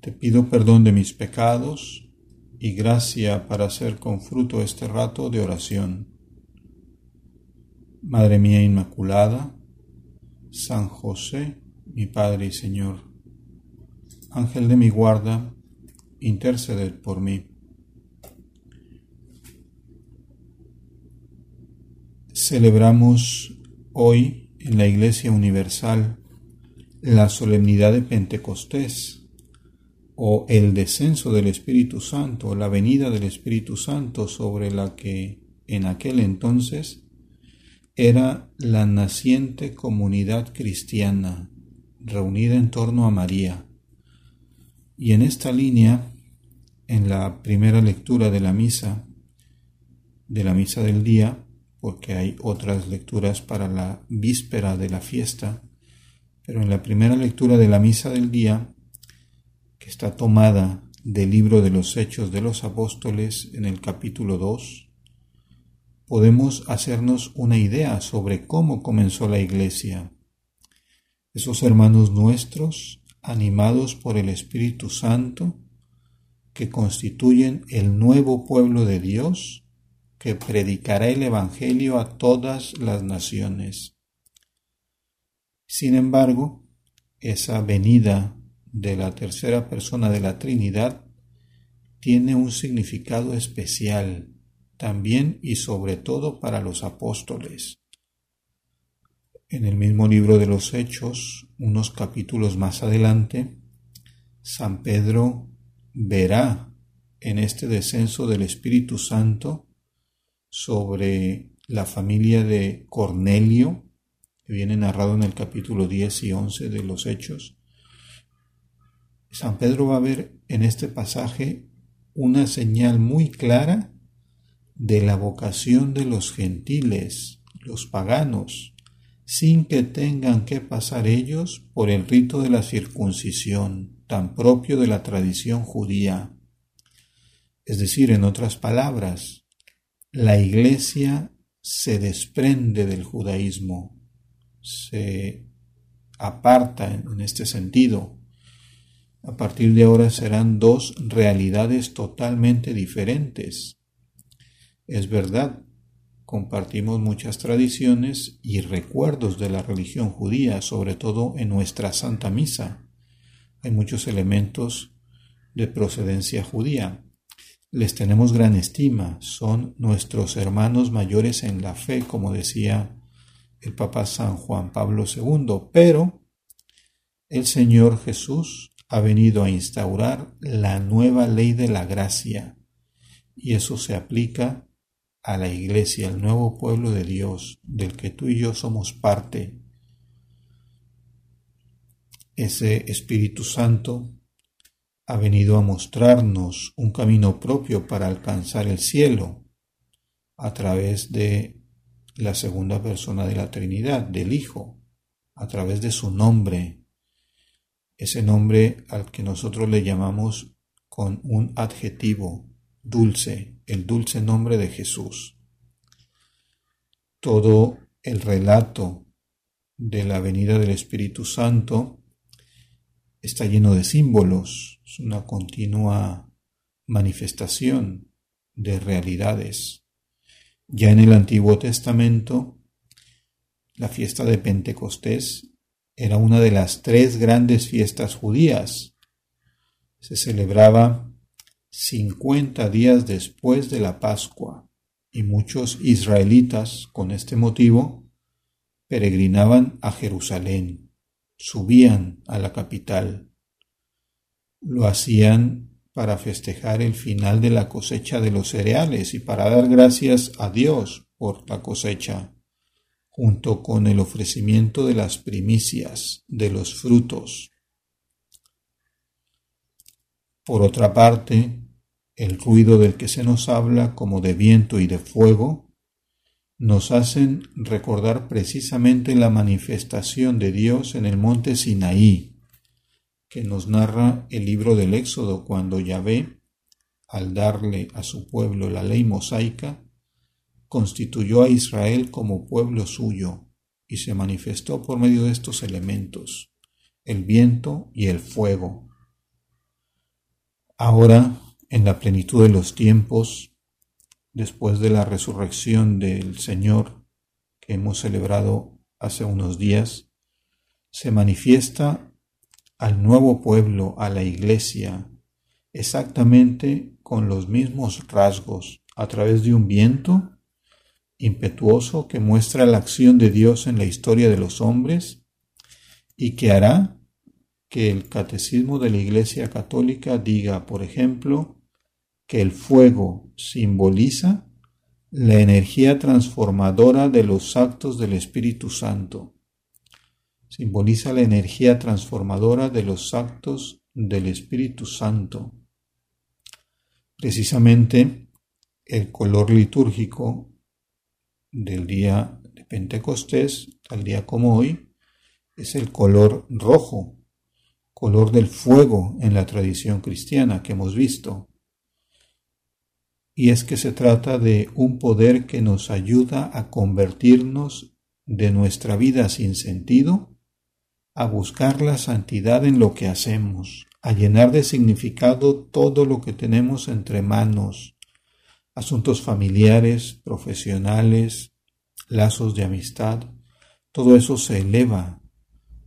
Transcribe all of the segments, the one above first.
te pido perdón de mis pecados y gracia para hacer con fruto este rato de oración. Madre mía Inmaculada, San José, mi Padre y Señor, Ángel de mi guarda, interceded por mí. Celebramos hoy en la Iglesia Universal la solemnidad de Pentecostés o el descenso del Espíritu Santo, la venida del Espíritu Santo sobre la que en aquel entonces era la naciente comunidad cristiana reunida en torno a María. Y en esta línea, en la primera lectura de la misa, de la misa del día, porque hay otras lecturas para la víspera de la fiesta, pero en la primera lectura de la misa del día está tomada del libro de los Hechos de los Apóstoles en el capítulo 2, podemos hacernos una idea sobre cómo comenzó la Iglesia. Esos hermanos nuestros, animados por el Espíritu Santo, que constituyen el nuevo pueblo de Dios, que predicará el Evangelio a todas las naciones. Sin embargo, esa venida de la tercera persona de la Trinidad tiene un significado especial también y sobre todo para los apóstoles. En el mismo libro de los Hechos, unos capítulos más adelante, San Pedro verá en este descenso del Espíritu Santo sobre la familia de Cornelio, que viene narrado en el capítulo 10 y 11 de los Hechos, San Pedro va a ver en este pasaje una señal muy clara de la vocación de los gentiles, los paganos, sin que tengan que pasar ellos por el rito de la circuncisión, tan propio de la tradición judía. Es decir, en otras palabras, la Iglesia se desprende del judaísmo, se aparta en este sentido a partir de ahora serán dos realidades totalmente diferentes. Es verdad, compartimos muchas tradiciones y recuerdos de la religión judía, sobre todo en nuestra Santa Misa. Hay muchos elementos de procedencia judía. Les tenemos gran estima, son nuestros hermanos mayores en la fe, como decía el Papa San Juan Pablo II, pero el Señor Jesús ha venido a instaurar la nueva ley de la gracia y eso se aplica a la iglesia, al nuevo pueblo de Dios, del que tú y yo somos parte. Ese Espíritu Santo ha venido a mostrarnos un camino propio para alcanzar el cielo a través de la segunda persona de la Trinidad, del Hijo, a través de su nombre, ese nombre al que nosotros le llamamos con un adjetivo dulce, el dulce nombre de Jesús. Todo el relato de la venida del Espíritu Santo está lleno de símbolos, es una continua manifestación de realidades. Ya en el Antiguo Testamento, la fiesta de Pentecostés era una de las tres grandes fiestas judías. Se celebraba 50 días después de la Pascua y muchos israelitas con este motivo peregrinaban a Jerusalén, subían a la capital. Lo hacían para festejar el final de la cosecha de los cereales y para dar gracias a Dios por la cosecha junto con el ofrecimiento de las primicias de los frutos. Por otra parte, el ruido del que se nos habla como de viento y de fuego nos hacen recordar precisamente la manifestación de Dios en el monte Sinaí, que nos narra el libro del Éxodo cuando Yahvé, al darle a su pueblo la ley mosaica, constituyó a Israel como pueblo suyo y se manifestó por medio de estos elementos, el viento y el fuego. Ahora, en la plenitud de los tiempos, después de la resurrección del Señor que hemos celebrado hace unos días, se manifiesta al nuevo pueblo, a la iglesia, exactamente con los mismos rasgos, a través de un viento impetuoso que muestra la acción de Dios en la historia de los hombres y que hará que el catecismo de la Iglesia Católica diga, por ejemplo, que el fuego simboliza la energía transformadora de los actos del Espíritu Santo. Simboliza la energía transformadora de los actos del Espíritu Santo. Precisamente el color litúrgico del día de Pentecostés, tal día como hoy, es el color rojo, color del fuego en la tradición cristiana que hemos visto. Y es que se trata de un poder que nos ayuda a convertirnos de nuestra vida sin sentido a buscar la santidad en lo que hacemos, a llenar de significado todo lo que tenemos entre manos, asuntos familiares, profesionales, lazos de amistad, todo eso se eleva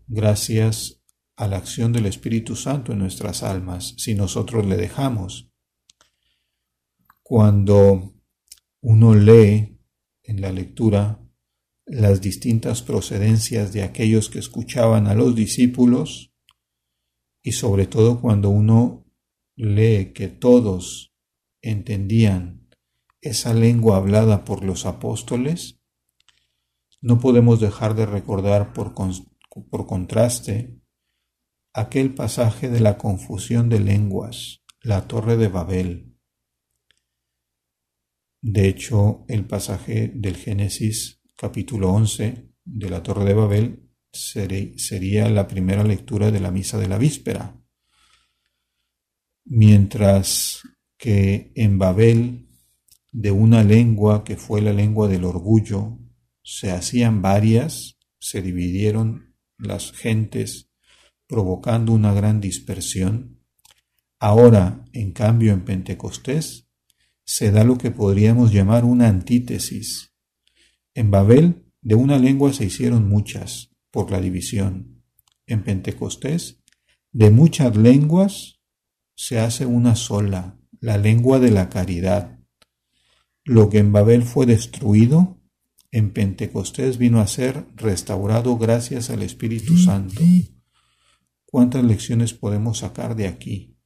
gracias a la acción del Espíritu Santo en nuestras almas, si nosotros le dejamos. Cuando uno lee en la lectura las distintas procedencias de aquellos que escuchaban a los discípulos, y sobre todo cuando uno lee que todos entendían esa lengua hablada por los apóstoles, no podemos dejar de recordar por, por contraste aquel pasaje de la confusión de lenguas, la torre de Babel. De hecho, el pasaje del Génesis capítulo 11 de la torre de Babel sería la primera lectura de la misa de la víspera. Mientras que en Babel de una lengua que fue la lengua del orgullo, se hacían varias, se dividieron las gentes, provocando una gran dispersión. Ahora, en cambio, en Pentecostés, se da lo que podríamos llamar una antítesis. En Babel, de una lengua se hicieron muchas, por la división. En Pentecostés, de muchas lenguas se hace una sola, la lengua de la caridad, lo que en Babel fue destruido, en Pentecostés vino a ser restaurado gracias al Espíritu Santo. ¿Cuántas lecciones podemos sacar de aquí?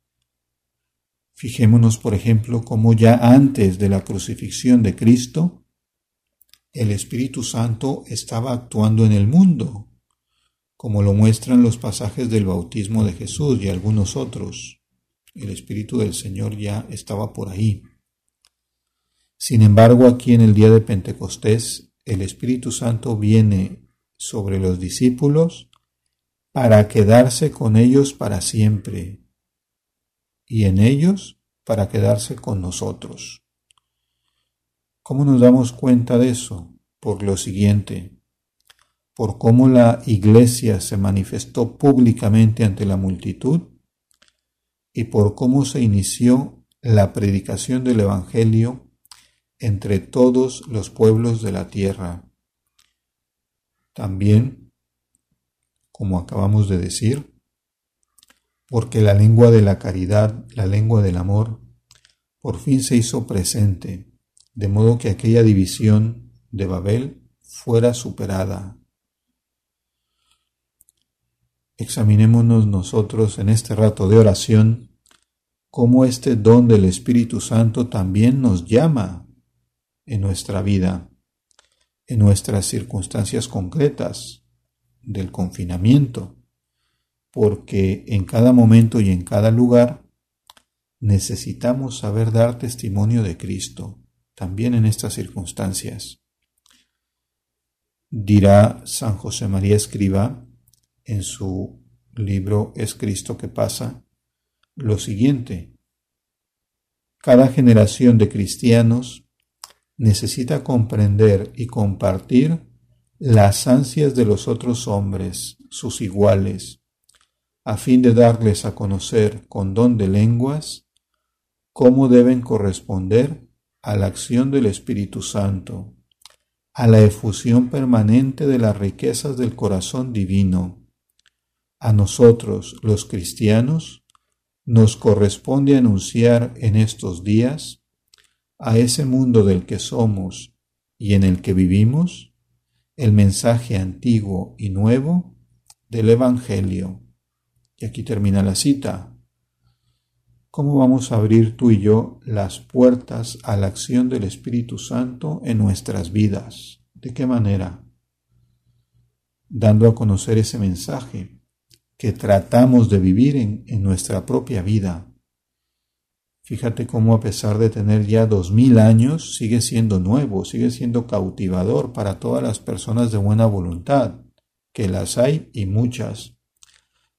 Fijémonos, por ejemplo, cómo ya antes de la crucifixión de Cristo, el Espíritu Santo estaba actuando en el mundo, como lo muestran los pasajes del bautismo de Jesús y algunos otros. El Espíritu del Señor ya estaba por ahí. Sin embargo, aquí en el día de Pentecostés, el Espíritu Santo viene sobre los discípulos para quedarse con ellos para siempre y en ellos para quedarse con nosotros. ¿Cómo nos damos cuenta de eso? Por lo siguiente, por cómo la iglesia se manifestó públicamente ante la multitud y por cómo se inició la predicación del Evangelio entre todos los pueblos de la tierra. También, como acabamos de decir, porque la lengua de la caridad, la lengua del amor, por fin se hizo presente, de modo que aquella división de Babel fuera superada. Examinémonos nosotros en este rato de oración cómo este don del Espíritu Santo también nos llama en nuestra vida, en nuestras circunstancias concretas del confinamiento, porque en cada momento y en cada lugar necesitamos saber dar testimonio de Cristo, también en estas circunstancias. Dirá San José María Escriba en su libro Es Cristo que pasa lo siguiente. Cada generación de cristianos necesita comprender y compartir las ansias de los otros hombres, sus iguales, a fin de darles a conocer con don de lenguas cómo deben corresponder a la acción del Espíritu Santo, a la efusión permanente de las riquezas del corazón divino. A nosotros, los cristianos, nos corresponde anunciar en estos días a ese mundo del que somos y en el que vivimos el mensaje antiguo y nuevo del Evangelio y aquí termina la cita. ¿Cómo vamos a abrir tú y yo las puertas a la acción del Espíritu Santo en nuestras vidas? ¿De qué manera? Dando a conocer ese mensaje que tratamos de vivir en, en nuestra propia vida. Fíjate cómo a pesar de tener ya dos mil años, sigue siendo nuevo, sigue siendo cautivador para todas las personas de buena voluntad, que las hay y muchas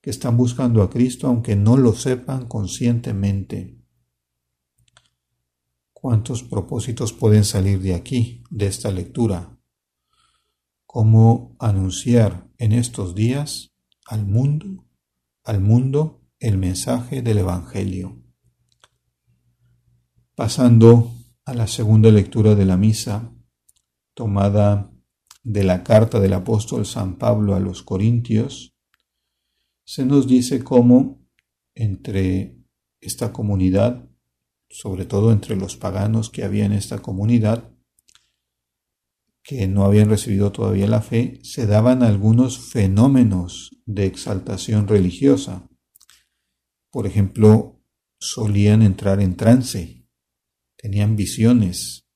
que están buscando a Cristo aunque no lo sepan conscientemente. ¿Cuántos propósitos pueden salir de aquí, de esta lectura? ¿Cómo anunciar en estos días al mundo, al mundo el mensaje del Evangelio? Pasando a la segunda lectura de la misa, tomada de la carta del apóstol San Pablo a los Corintios, se nos dice cómo entre esta comunidad, sobre todo entre los paganos que había en esta comunidad, que no habían recibido todavía la fe, se daban algunos fenómenos de exaltación religiosa. Por ejemplo, solían entrar en trance, tenían visiones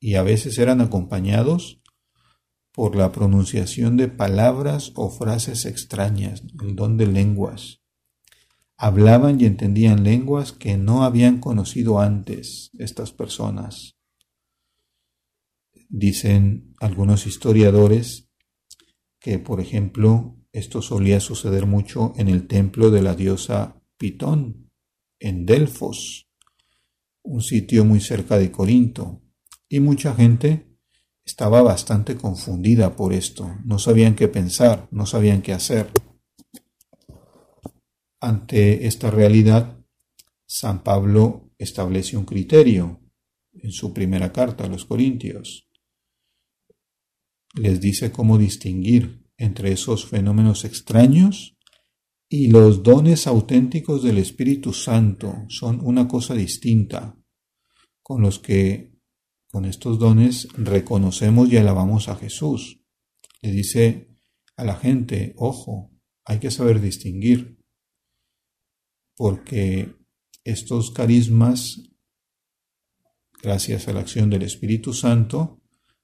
y a veces eran acompañados por la pronunciación de palabras o frases extrañas, el don de lenguas. Hablaban y entendían lenguas que no habían conocido antes estas personas. Dicen algunos historiadores que, por ejemplo, esto solía suceder mucho en el templo de la diosa Pitón, en Delfos, un sitio muy cerca de Corinto, y mucha gente estaba bastante confundida por esto, no sabían qué pensar, no sabían qué hacer. Ante esta realidad, San Pablo establece un criterio en su primera carta a los Corintios. Les dice cómo distinguir entre esos fenómenos extraños y los dones auténticos del Espíritu Santo. Son una cosa distinta, con los que con estos dones reconocemos y alabamos a Jesús. Le dice a la gente, ojo, hay que saber distinguir, porque estos carismas, gracias a la acción del Espíritu Santo,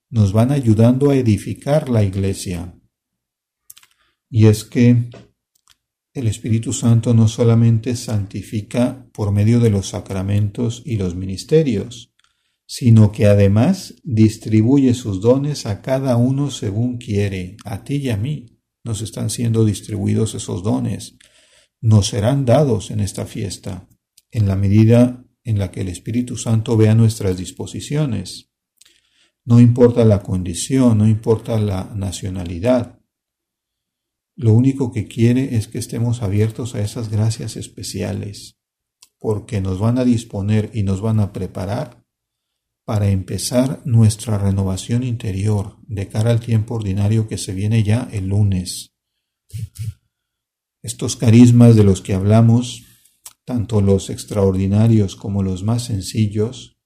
nos van ayudando a edificar la iglesia. Y es que el Espíritu Santo no solamente santifica por medio de los sacramentos y los ministerios, sino que además distribuye sus dones a cada uno según quiere. A ti y a mí nos están siendo distribuidos esos dones. Nos serán dados en esta fiesta, en la medida en la que el Espíritu Santo vea nuestras disposiciones. No importa la condición, no importa la nacionalidad. Lo único que quiere es que estemos abiertos a esas gracias especiales, porque nos van a disponer y nos van a preparar para empezar nuestra renovación interior de cara al tiempo ordinario que se viene ya el lunes. Estos carismas de los que hablamos, tanto los extraordinarios como los más sencillos,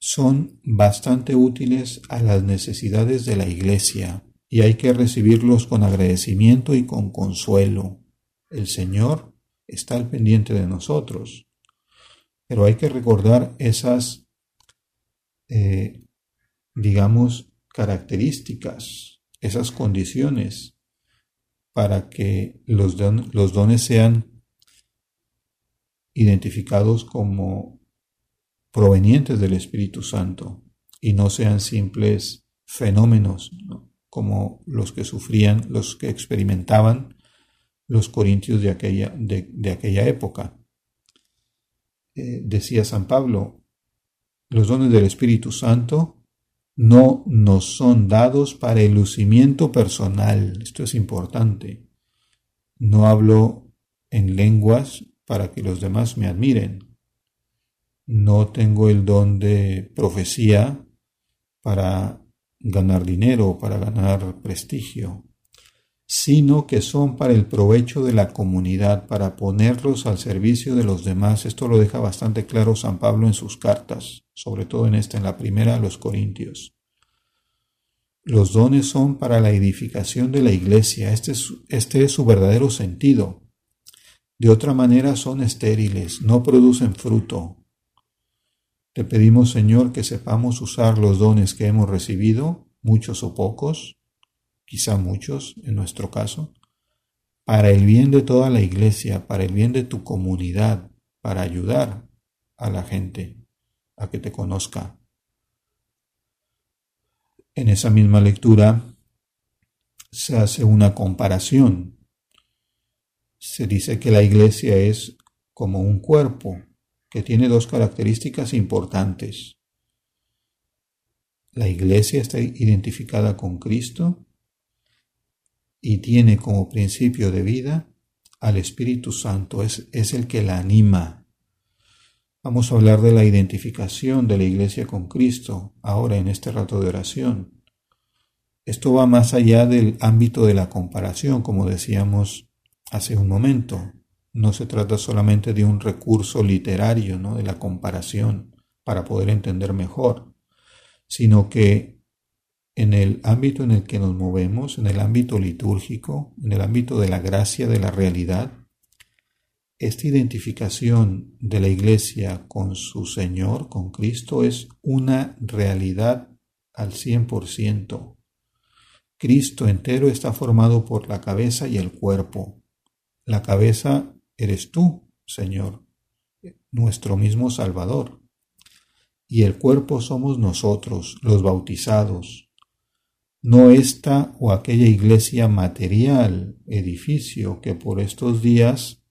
son bastante útiles a las necesidades de la Iglesia y hay que recibirlos con agradecimiento y con consuelo. El Señor está al pendiente de nosotros, pero hay que recordar esas eh, digamos, características, esas condiciones para que los, los dones sean identificados como provenientes del Espíritu Santo y no sean simples fenómenos como los que sufrían, los que experimentaban los corintios de aquella, de, aquella época. Eh, decía San Pablo, los dones del Espíritu Santo no nos son dados para el lucimiento personal. Esto es importante. No hablo en lenguas para que los demás me admiren. No tengo el don de profecía para ganar dinero para ganar prestigio, sino que son para el provecho de la comunidad, para ponerlos al servicio de los demás. Esto lo deja bastante claro San Pablo en sus cartas, sobre todo en esta, en la primera a los Corintios. Los dones son para la edificación de la iglesia, este es, este es su verdadero sentido. De otra manera son estériles, no producen fruto. Te pedimos, Señor, que sepamos usar los dones que hemos recibido, muchos o pocos, quizá muchos en nuestro caso, para el bien de toda la iglesia, para el bien de tu comunidad, para ayudar a la gente a que te conozca. En esa misma lectura se hace una comparación se dice que la iglesia es como un cuerpo que tiene dos características importantes. La iglesia está identificada con Cristo y tiene como principio de vida al Espíritu Santo, es, es el que la anima. Vamos a hablar de la identificación de la iglesia con Cristo ahora en este rato de oración. Esto va más allá del ámbito de la comparación, como decíamos hace un momento. No se trata solamente de un recurso literario, ¿no? de la comparación para poder entender mejor, sino que en el ámbito en el que nos movemos, en el ámbito litúrgico, en el ámbito de la gracia de la realidad, esta identificación de la Iglesia con su Señor, con Cristo, es una realidad al 100%. Cristo entero está formado por la cabeza y el cuerpo. La cabeza eres tú, Señor, nuestro mismo Salvador. Y el cuerpo somos nosotros, los bautizados. No esta o aquella iglesia material, edificio que por estos días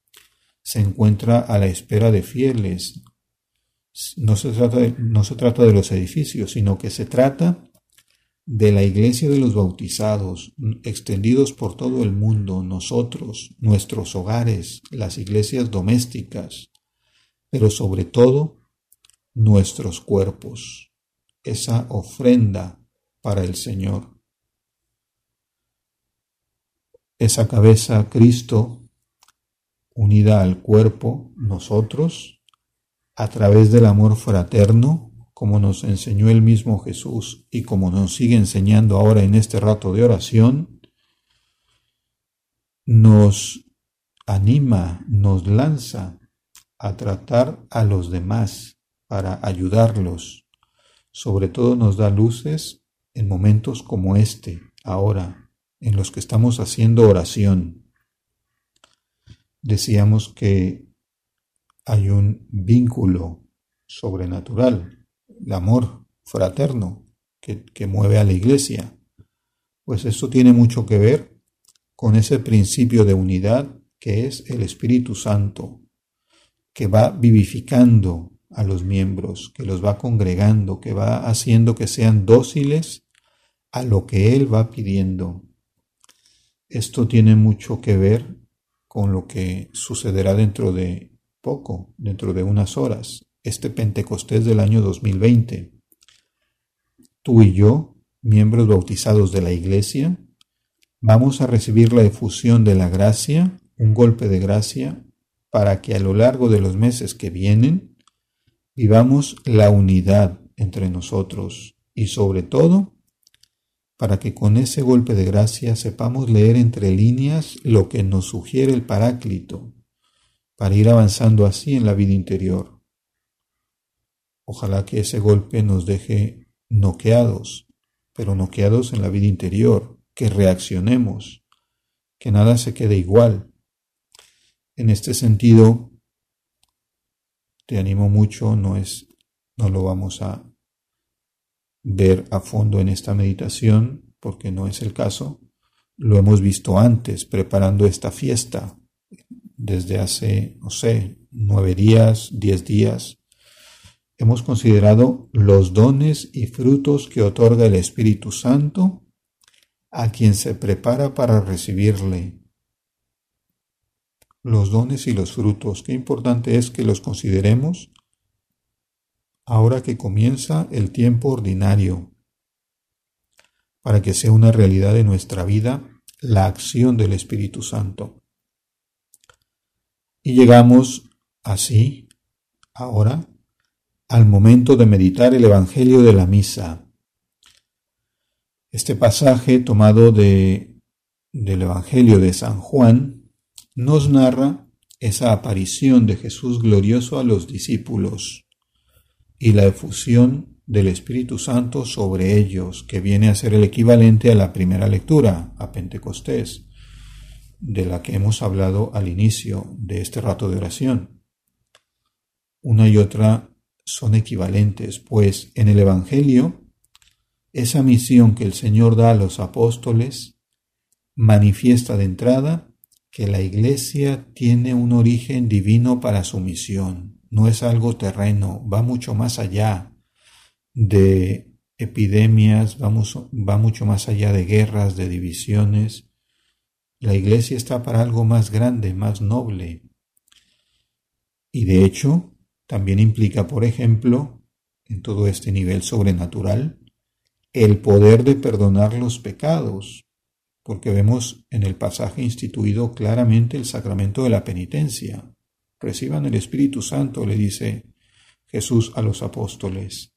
se encuentra a la espera de fieles. No se trata de, no se trata de los edificios, sino que se trata de la iglesia de los bautizados, extendidos por todo el mundo, nosotros, nuestros hogares, las iglesias domésticas, pero sobre todo nuestros cuerpos, esa ofrenda para el Señor. Esa cabeza, Cristo, unida al cuerpo, nosotros, a través del amor fraterno, como nos enseñó el mismo Jesús y como nos sigue enseñando ahora en este rato de oración, nos anima, nos lanza a tratar a los demás para ayudarlos. Sobre todo nos da luces en momentos como este, ahora, en los que estamos haciendo oración. Decíamos que hay un vínculo sobrenatural el amor fraterno que, mueve a la iglesia. Pues esto tiene mucho que ver con ese principio de unidad que es el Espíritu Santo, que va vivificando a los miembros, que los va congregando, que va haciendo que sean dóciles a lo que Él va pidiendo. Esto tiene mucho que ver con lo que sucederá dentro de poco, dentro de unas horas, este Pentecostés del año 2020. Tú y yo, miembros bautizados de la Iglesia, vamos a recibir la efusión de la gracia, un golpe de gracia, para que a lo largo de los meses que vienen vivamos la unidad entre nosotros y sobre todo para que con ese golpe de gracia sepamos leer entre líneas lo que nos sugiere el Paráclito, para ir avanzando así en la vida interior. Ojalá que ese golpe nos deje noqueados, pero noqueados en la vida interior, que reaccionemos, que nada se quede igual. En este sentido, te animo mucho, no es, no lo vamos a ver a fondo en esta meditación, porque no es el caso. Lo hemos visto antes, preparando esta fiesta, desde hace, no sé, nueve días, diez días. Hemos considerado los dones y frutos que otorga el Espíritu Santo a quien se prepara para recibirle. Los dones y los frutos, qué importante es que los consideremos ahora que comienza el tiempo ordinario, para que sea una realidad de nuestra vida la acción del Espíritu Santo. Y llegamos así, ahora, al momento de meditar el Evangelio de la Misa. Este pasaje tomado de, del Evangelio de San Juan nos narra esa aparición de Jesús glorioso a los discípulos y la efusión del Espíritu Santo sobre ellos, que viene a ser el equivalente a la primera lectura, a Pentecostés, de la que hemos hablado al inicio de este rato de oración. Una y otra son equivalentes, pues en el Evangelio esa misión que el Señor da a los apóstoles manifiesta de entrada que la Iglesia tiene un origen divino para su misión. No es algo terreno, va mucho más allá de epidemias, va mucho más allá de guerras, de divisiones. La Iglesia está para algo más grande, más noble. Y de hecho, también implica, por ejemplo, en todo este nivel sobrenatural, el poder de perdonar los pecados, porque vemos en el pasaje instituido claramente el sacramento de la penitencia. Reciban el Espíritu Santo, le dice Jesús a los apóstoles,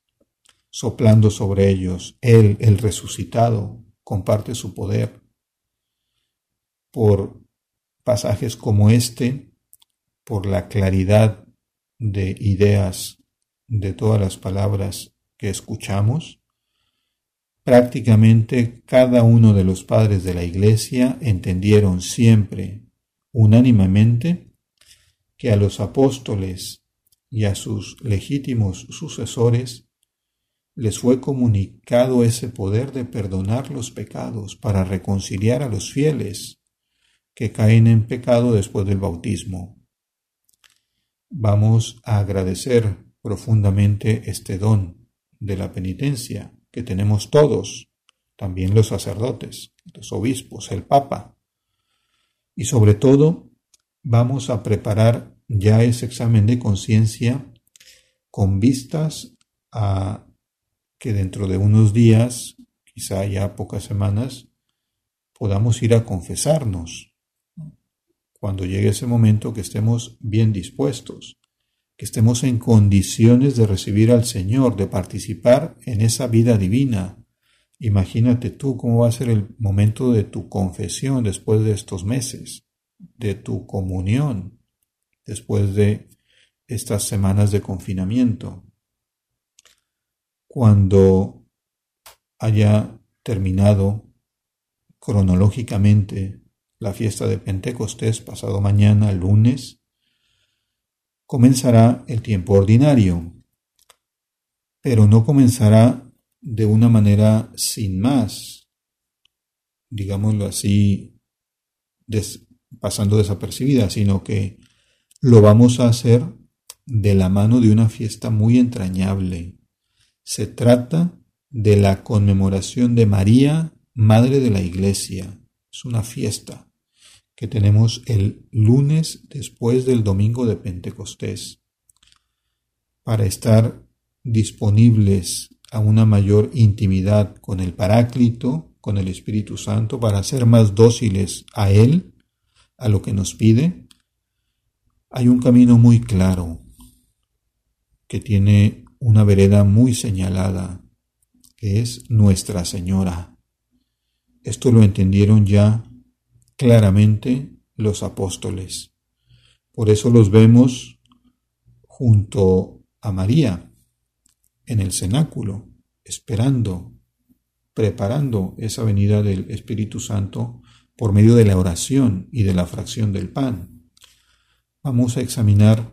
soplando sobre ellos. Él, el resucitado, comparte su poder. Por pasajes como este, por la claridad de ideas de todas las palabras que escuchamos, Prácticamente cada uno de los padres de la Iglesia entendieron siempre, unánimemente, que a los apóstoles y a sus legítimos sucesores les fue comunicado ese poder de perdonar los pecados para reconciliar a los fieles que caen en pecado después del bautismo. Vamos a agradecer profundamente este don de la penitencia que tenemos todos, también los sacerdotes, los obispos, el Papa. Y sobre todo, vamos a preparar ya ese examen de conciencia con vistas a que dentro de unos días, quizá ya pocas semanas, podamos ir a confesarnos cuando llegue ese momento que estemos bien dispuestos que estemos en condiciones de recibir al Señor, de participar en esa vida divina. Imagínate tú cómo va a ser el momento de tu confesión después de estos meses, de tu comunión después de estas semanas de confinamiento. Cuando haya terminado cronológicamente la fiesta de Pentecostés pasado mañana, lunes, comenzará el tiempo ordinario, pero no comenzará de una manera sin más, digámoslo así, pasando desapercibida, sino que lo vamos a hacer de la mano de una fiesta muy entrañable. Se trata de la conmemoración de María, Madre de la Iglesia. Es una fiesta que tenemos el lunes después del domingo de Pentecostés, para estar disponibles a una mayor intimidad con el Paráclito, con el Espíritu Santo, para ser más dóciles a Él, a lo que nos pide, hay un camino muy claro que tiene una vereda muy señalada, que es Nuestra Señora. Esto lo entendieron ya claramente los apóstoles. Por eso los vemos junto a María en el cenáculo, esperando, preparando esa venida del Espíritu Santo por medio de la oración y de la fracción del pan. Vamos a examinar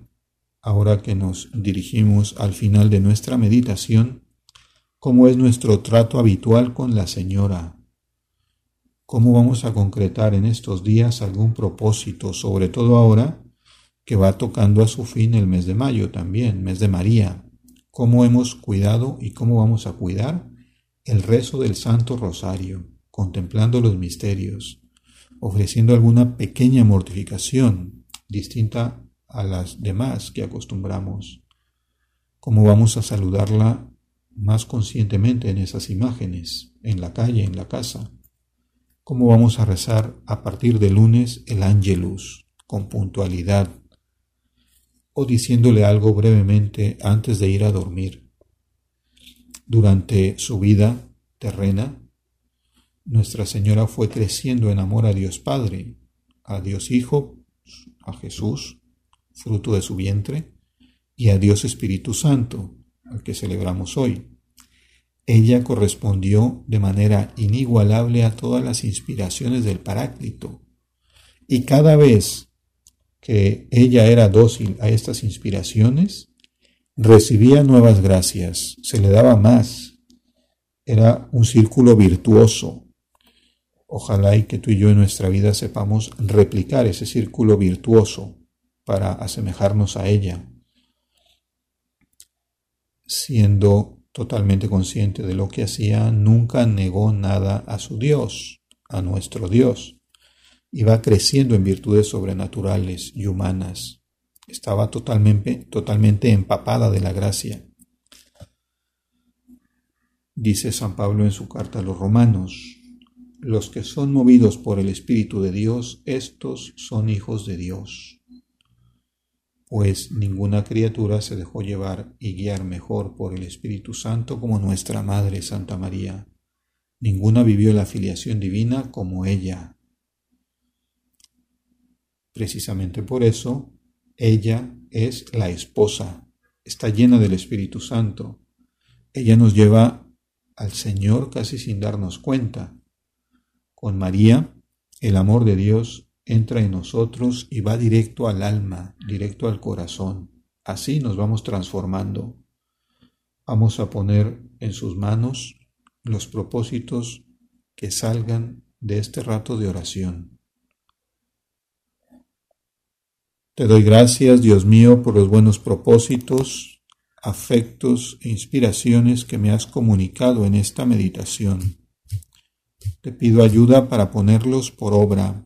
ahora que nos dirigimos al final de nuestra meditación, cómo es nuestro trato habitual con la Señora. ¿Cómo vamos a concretar en estos días algún propósito, sobre todo ahora que va tocando a su fin el mes de mayo también, mes de María? ¿Cómo hemos cuidado y cómo vamos a cuidar el rezo del Santo Rosario, contemplando los misterios, ofreciendo alguna pequeña mortificación distinta a las demás que acostumbramos? ¿Cómo vamos a saludarla más conscientemente en esas imágenes, en la calle, en la casa? ¿Cómo vamos a rezar a partir de lunes el Ángelus con puntualidad o diciéndole algo brevemente antes de ir a dormir? Durante su vida terrena, Nuestra Señora fue creciendo en amor a Dios Padre, a Dios Hijo, a Jesús, fruto de su vientre, y a Dios Espíritu Santo, al que celebramos hoy. Ella correspondió de manera inigualable a todas las inspiraciones del Paráclito. Y cada vez que ella era dócil a estas inspiraciones, recibía nuevas gracias, se le daba más. Era un círculo virtuoso. Ojalá y que tú y yo en nuestra vida sepamos replicar ese círculo virtuoso para asemejarnos a ella, siendo totalmente consciente de lo que hacía, nunca negó nada a su Dios, a nuestro Dios. Iba creciendo en virtudes sobrenaturales y humanas. Estaba totalmente, totalmente empapada de la gracia. Dice San Pablo en su carta a los romanos, los que son movidos por el Espíritu de Dios, estos son hijos de Dios pues ninguna criatura se dejó llevar y guiar mejor por el Espíritu Santo como nuestra Madre Santa María. Ninguna vivió la filiación divina como ella. Precisamente por eso, ella es la esposa, está llena del Espíritu Santo. Ella nos lleva al Señor casi sin darnos cuenta. Con María, el amor de Dios entra en nosotros y va directo al alma, directo al corazón. Así nos vamos transformando. Vamos a poner en sus manos los propósitos que salgan de este rato de oración. Te doy gracias, Dios mío, por los buenos propósitos, afectos e inspiraciones que me has comunicado en esta meditación. Te pido ayuda para ponerlos por obra